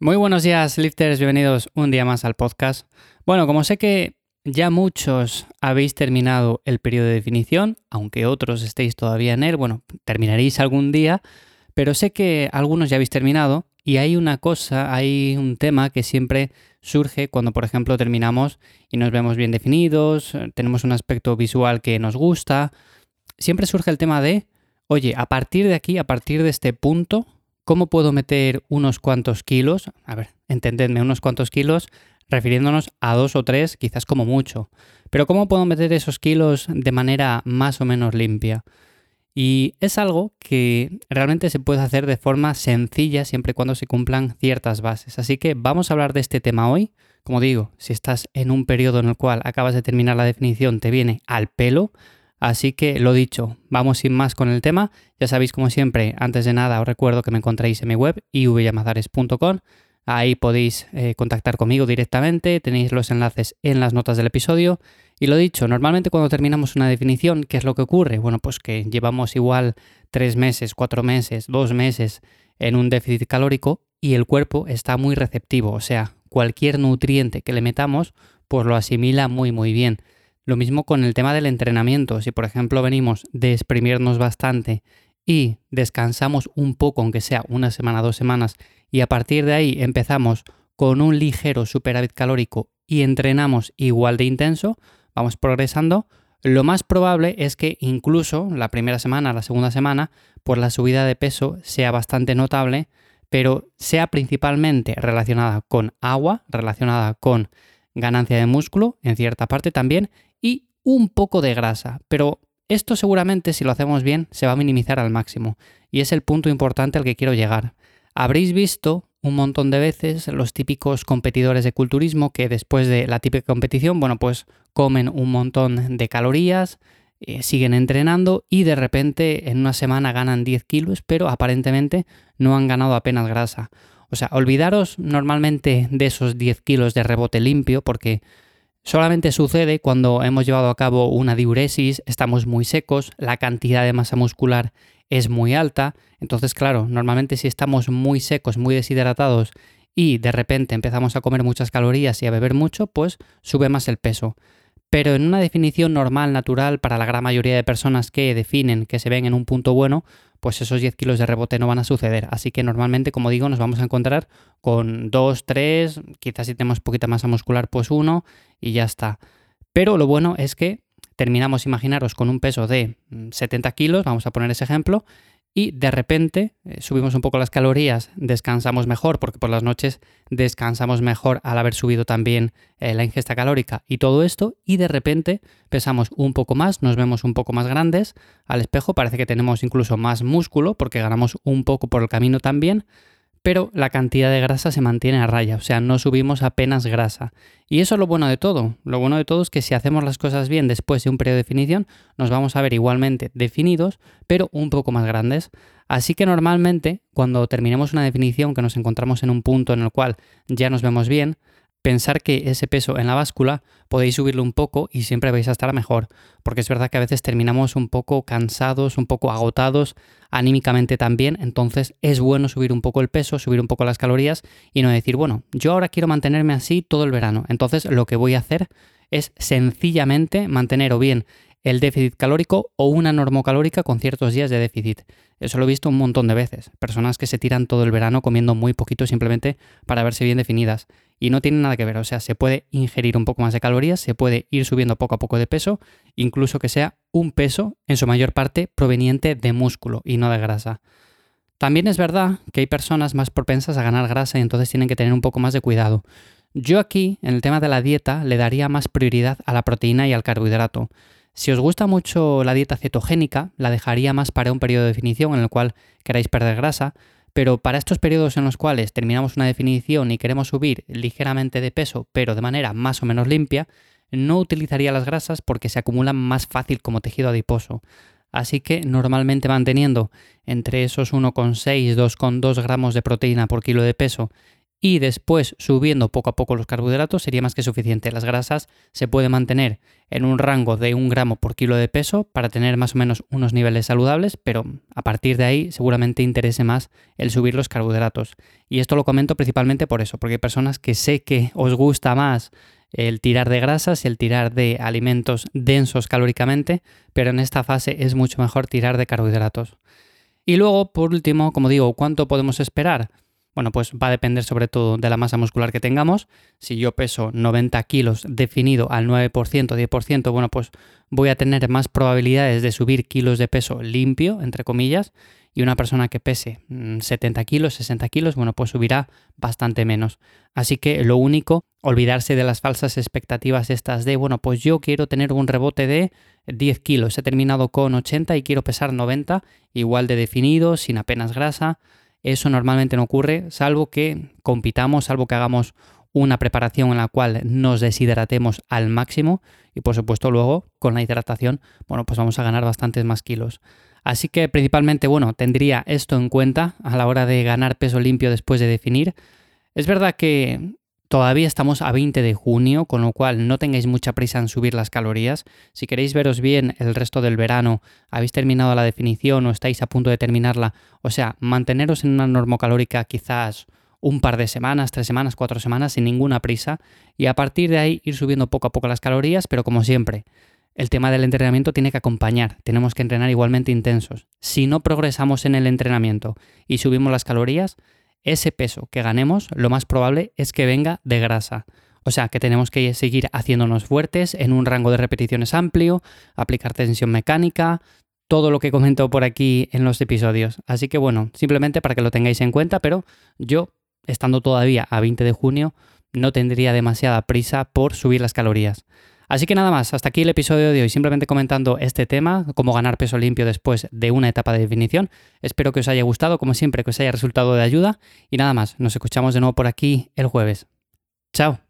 Muy buenos días, lifters, bienvenidos un día más al podcast. Bueno, como sé que ya muchos habéis terminado el periodo de definición, aunque otros estéis todavía en él, bueno, terminaréis algún día, pero sé que algunos ya habéis terminado y hay una cosa, hay un tema que siempre surge cuando, por ejemplo, terminamos y nos vemos bien definidos, tenemos un aspecto visual que nos gusta. Siempre surge el tema de, oye, a partir de aquí, a partir de este punto, ¿cómo puedo meter unos cuantos kilos? A ver, entendedme, unos cuantos kilos refiriéndonos a dos o tres, quizás como mucho. Pero ¿cómo puedo meter esos kilos de manera más o menos limpia? Y es algo que realmente se puede hacer de forma sencilla siempre y cuando se cumplan ciertas bases. Así que vamos a hablar de este tema hoy. Como digo, si estás en un periodo en el cual acabas de terminar la definición, te viene al pelo. Así que lo dicho, vamos sin más con el tema. Ya sabéis, como siempre, antes de nada os recuerdo que me encontráis en mi web ivyamazares.com Ahí podéis eh, contactar conmigo directamente, tenéis los enlaces en las notas del episodio. Y lo dicho, normalmente cuando terminamos una definición, ¿qué es lo que ocurre? Bueno, pues que llevamos igual tres meses, cuatro meses, dos meses en un déficit calórico y el cuerpo está muy receptivo, o sea, cualquier nutriente que le metamos, pues lo asimila muy muy bien. Lo mismo con el tema del entrenamiento, si por ejemplo venimos de exprimirnos bastante y descansamos un poco, aunque sea una semana, dos semanas, y a partir de ahí empezamos con un ligero superávit calórico y entrenamos igual de intenso, vamos progresando, lo más probable es que incluso la primera semana, la segunda semana, pues la subida de peso sea bastante notable, pero sea principalmente relacionada con agua, relacionada con ganancia de músculo, en cierta parte también, y un poco de grasa, pero esto seguramente si lo hacemos bien se va a minimizar al máximo y es el punto importante al que quiero llegar. Habréis visto un montón de veces los típicos competidores de culturismo que después de la típica competición, bueno, pues comen un montón de calorías, eh, siguen entrenando y de repente en una semana ganan 10 kilos, pero aparentemente no han ganado apenas grasa. O sea, olvidaros normalmente de esos 10 kilos de rebote limpio porque Solamente sucede cuando hemos llevado a cabo una diuresis, estamos muy secos, la cantidad de masa muscular es muy alta, entonces claro, normalmente si estamos muy secos, muy deshidratados y de repente empezamos a comer muchas calorías y a beber mucho, pues sube más el peso. Pero en una definición normal, natural, para la gran mayoría de personas que definen que se ven en un punto bueno, pues esos 10 kilos de rebote no van a suceder. Así que normalmente, como digo, nos vamos a encontrar con 2, 3, quizás si tenemos poquita masa muscular, pues 1 y ya está. Pero lo bueno es que terminamos, imaginaros, con un peso de 70 kilos, vamos a poner ese ejemplo, y de repente eh, subimos un poco las calorías, descansamos mejor, porque por las noches descansamos mejor al haber subido también eh, la ingesta calórica y todo esto, y de repente pesamos un poco más, nos vemos un poco más grandes al espejo, parece que tenemos incluso más músculo, porque ganamos un poco por el camino también, pero la cantidad de grasa se mantiene a raya, o sea, no subimos apenas grasa. Y eso es lo bueno de todo. Lo bueno de todo es que si hacemos las cosas bien después de un periodo de definición, nos vamos a ver igualmente definidos, pero un poco más grandes. Así que normalmente, cuando terminemos una definición, que nos encontramos en un punto en el cual ya nos vemos bien, pensar que ese peso en la báscula podéis subirlo un poco y siempre vais a estar mejor, porque es verdad que a veces terminamos un poco cansados, un poco agotados anímicamente también, entonces es bueno subir un poco el peso, subir un poco las calorías y no decir, bueno, yo ahora quiero mantenerme así todo el verano, entonces lo que voy a hacer es sencillamente mantener o bien el déficit calórico o una normocalórica con ciertos días de déficit. Eso lo he visto un montón de veces. Personas que se tiran todo el verano comiendo muy poquito simplemente para verse bien definidas. Y no tiene nada que ver. O sea, se puede ingerir un poco más de calorías, se puede ir subiendo poco a poco de peso, incluso que sea un peso en su mayor parte proveniente de músculo y no de grasa. También es verdad que hay personas más propensas a ganar grasa y entonces tienen que tener un poco más de cuidado. Yo aquí, en el tema de la dieta, le daría más prioridad a la proteína y al carbohidrato. Si os gusta mucho la dieta cetogénica, la dejaría más para un periodo de definición en el cual queráis perder grasa, pero para estos periodos en los cuales terminamos una definición y queremos subir ligeramente de peso, pero de manera más o menos limpia, no utilizaría las grasas porque se acumulan más fácil como tejido adiposo. Así que normalmente manteniendo entre esos 1,6-2,2 gramos de proteína por kilo de peso y después subiendo poco a poco los carbohidratos sería más que suficiente. Las grasas se puede mantener en un rango de un gramo por kilo de peso para tener más o menos unos niveles saludables, pero a partir de ahí seguramente interese más el subir los carbohidratos. Y esto lo comento principalmente por eso, porque hay personas que sé que os gusta más el tirar de grasas y el tirar de alimentos densos calóricamente, pero en esta fase es mucho mejor tirar de carbohidratos. Y luego, por último, como digo, ¿cuánto podemos esperar? Bueno, pues va a depender sobre todo de la masa muscular que tengamos. Si yo peso 90 kilos definido al 9%, 10%, bueno, pues voy a tener más probabilidades de subir kilos de peso limpio, entre comillas. Y una persona que pese 70 mm, kilos, 60 kilos, bueno, pues subirá bastante menos. Así que lo único, olvidarse de las falsas expectativas estas de, bueno, pues yo quiero tener un rebote de 10 kilos, he terminado con 80 y quiero pesar 90, igual de definido, sin apenas grasa. Eso normalmente no ocurre, salvo que compitamos, salvo que hagamos una preparación en la cual nos deshidratemos al máximo y por supuesto luego con la hidratación, bueno, pues vamos a ganar bastantes más kilos. Así que principalmente, bueno, tendría esto en cuenta a la hora de ganar peso limpio después de definir. Es verdad que Todavía estamos a 20 de junio, con lo cual no tengáis mucha prisa en subir las calorías. Si queréis veros bien el resto del verano, habéis terminado la definición o estáis a punto de terminarla, o sea, manteneros en una normocalórica quizás un par de semanas, tres semanas, cuatro semanas, sin ninguna prisa, y a partir de ahí ir subiendo poco a poco las calorías, pero como siempre, el tema del entrenamiento tiene que acompañar, tenemos que entrenar igualmente intensos. Si no progresamos en el entrenamiento y subimos las calorías, ese peso que ganemos, lo más probable es que venga de grasa. O sea que tenemos que seguir haciéndonos fuertes en un rango de repeticiones amplio, aplicar tensión mecánica, todo lo que comento por aquí en los episodios. Así que bueno, simplemente para que lo tengáis en cuenta, pero yo, estando todavía a 20 de junio, no tendría demasiada prisa por subir las calorías. Así que nada más, hasta aquí el episodio de hoy, simplemente comentando este tema, cómo ganar peso limpio después de una etapa de definición. Espero que os haya gustado, como siempre, que os haya resultado de ayuda. Y nada más, nos escuchamos de nuevo por aquí el jueves. Chao.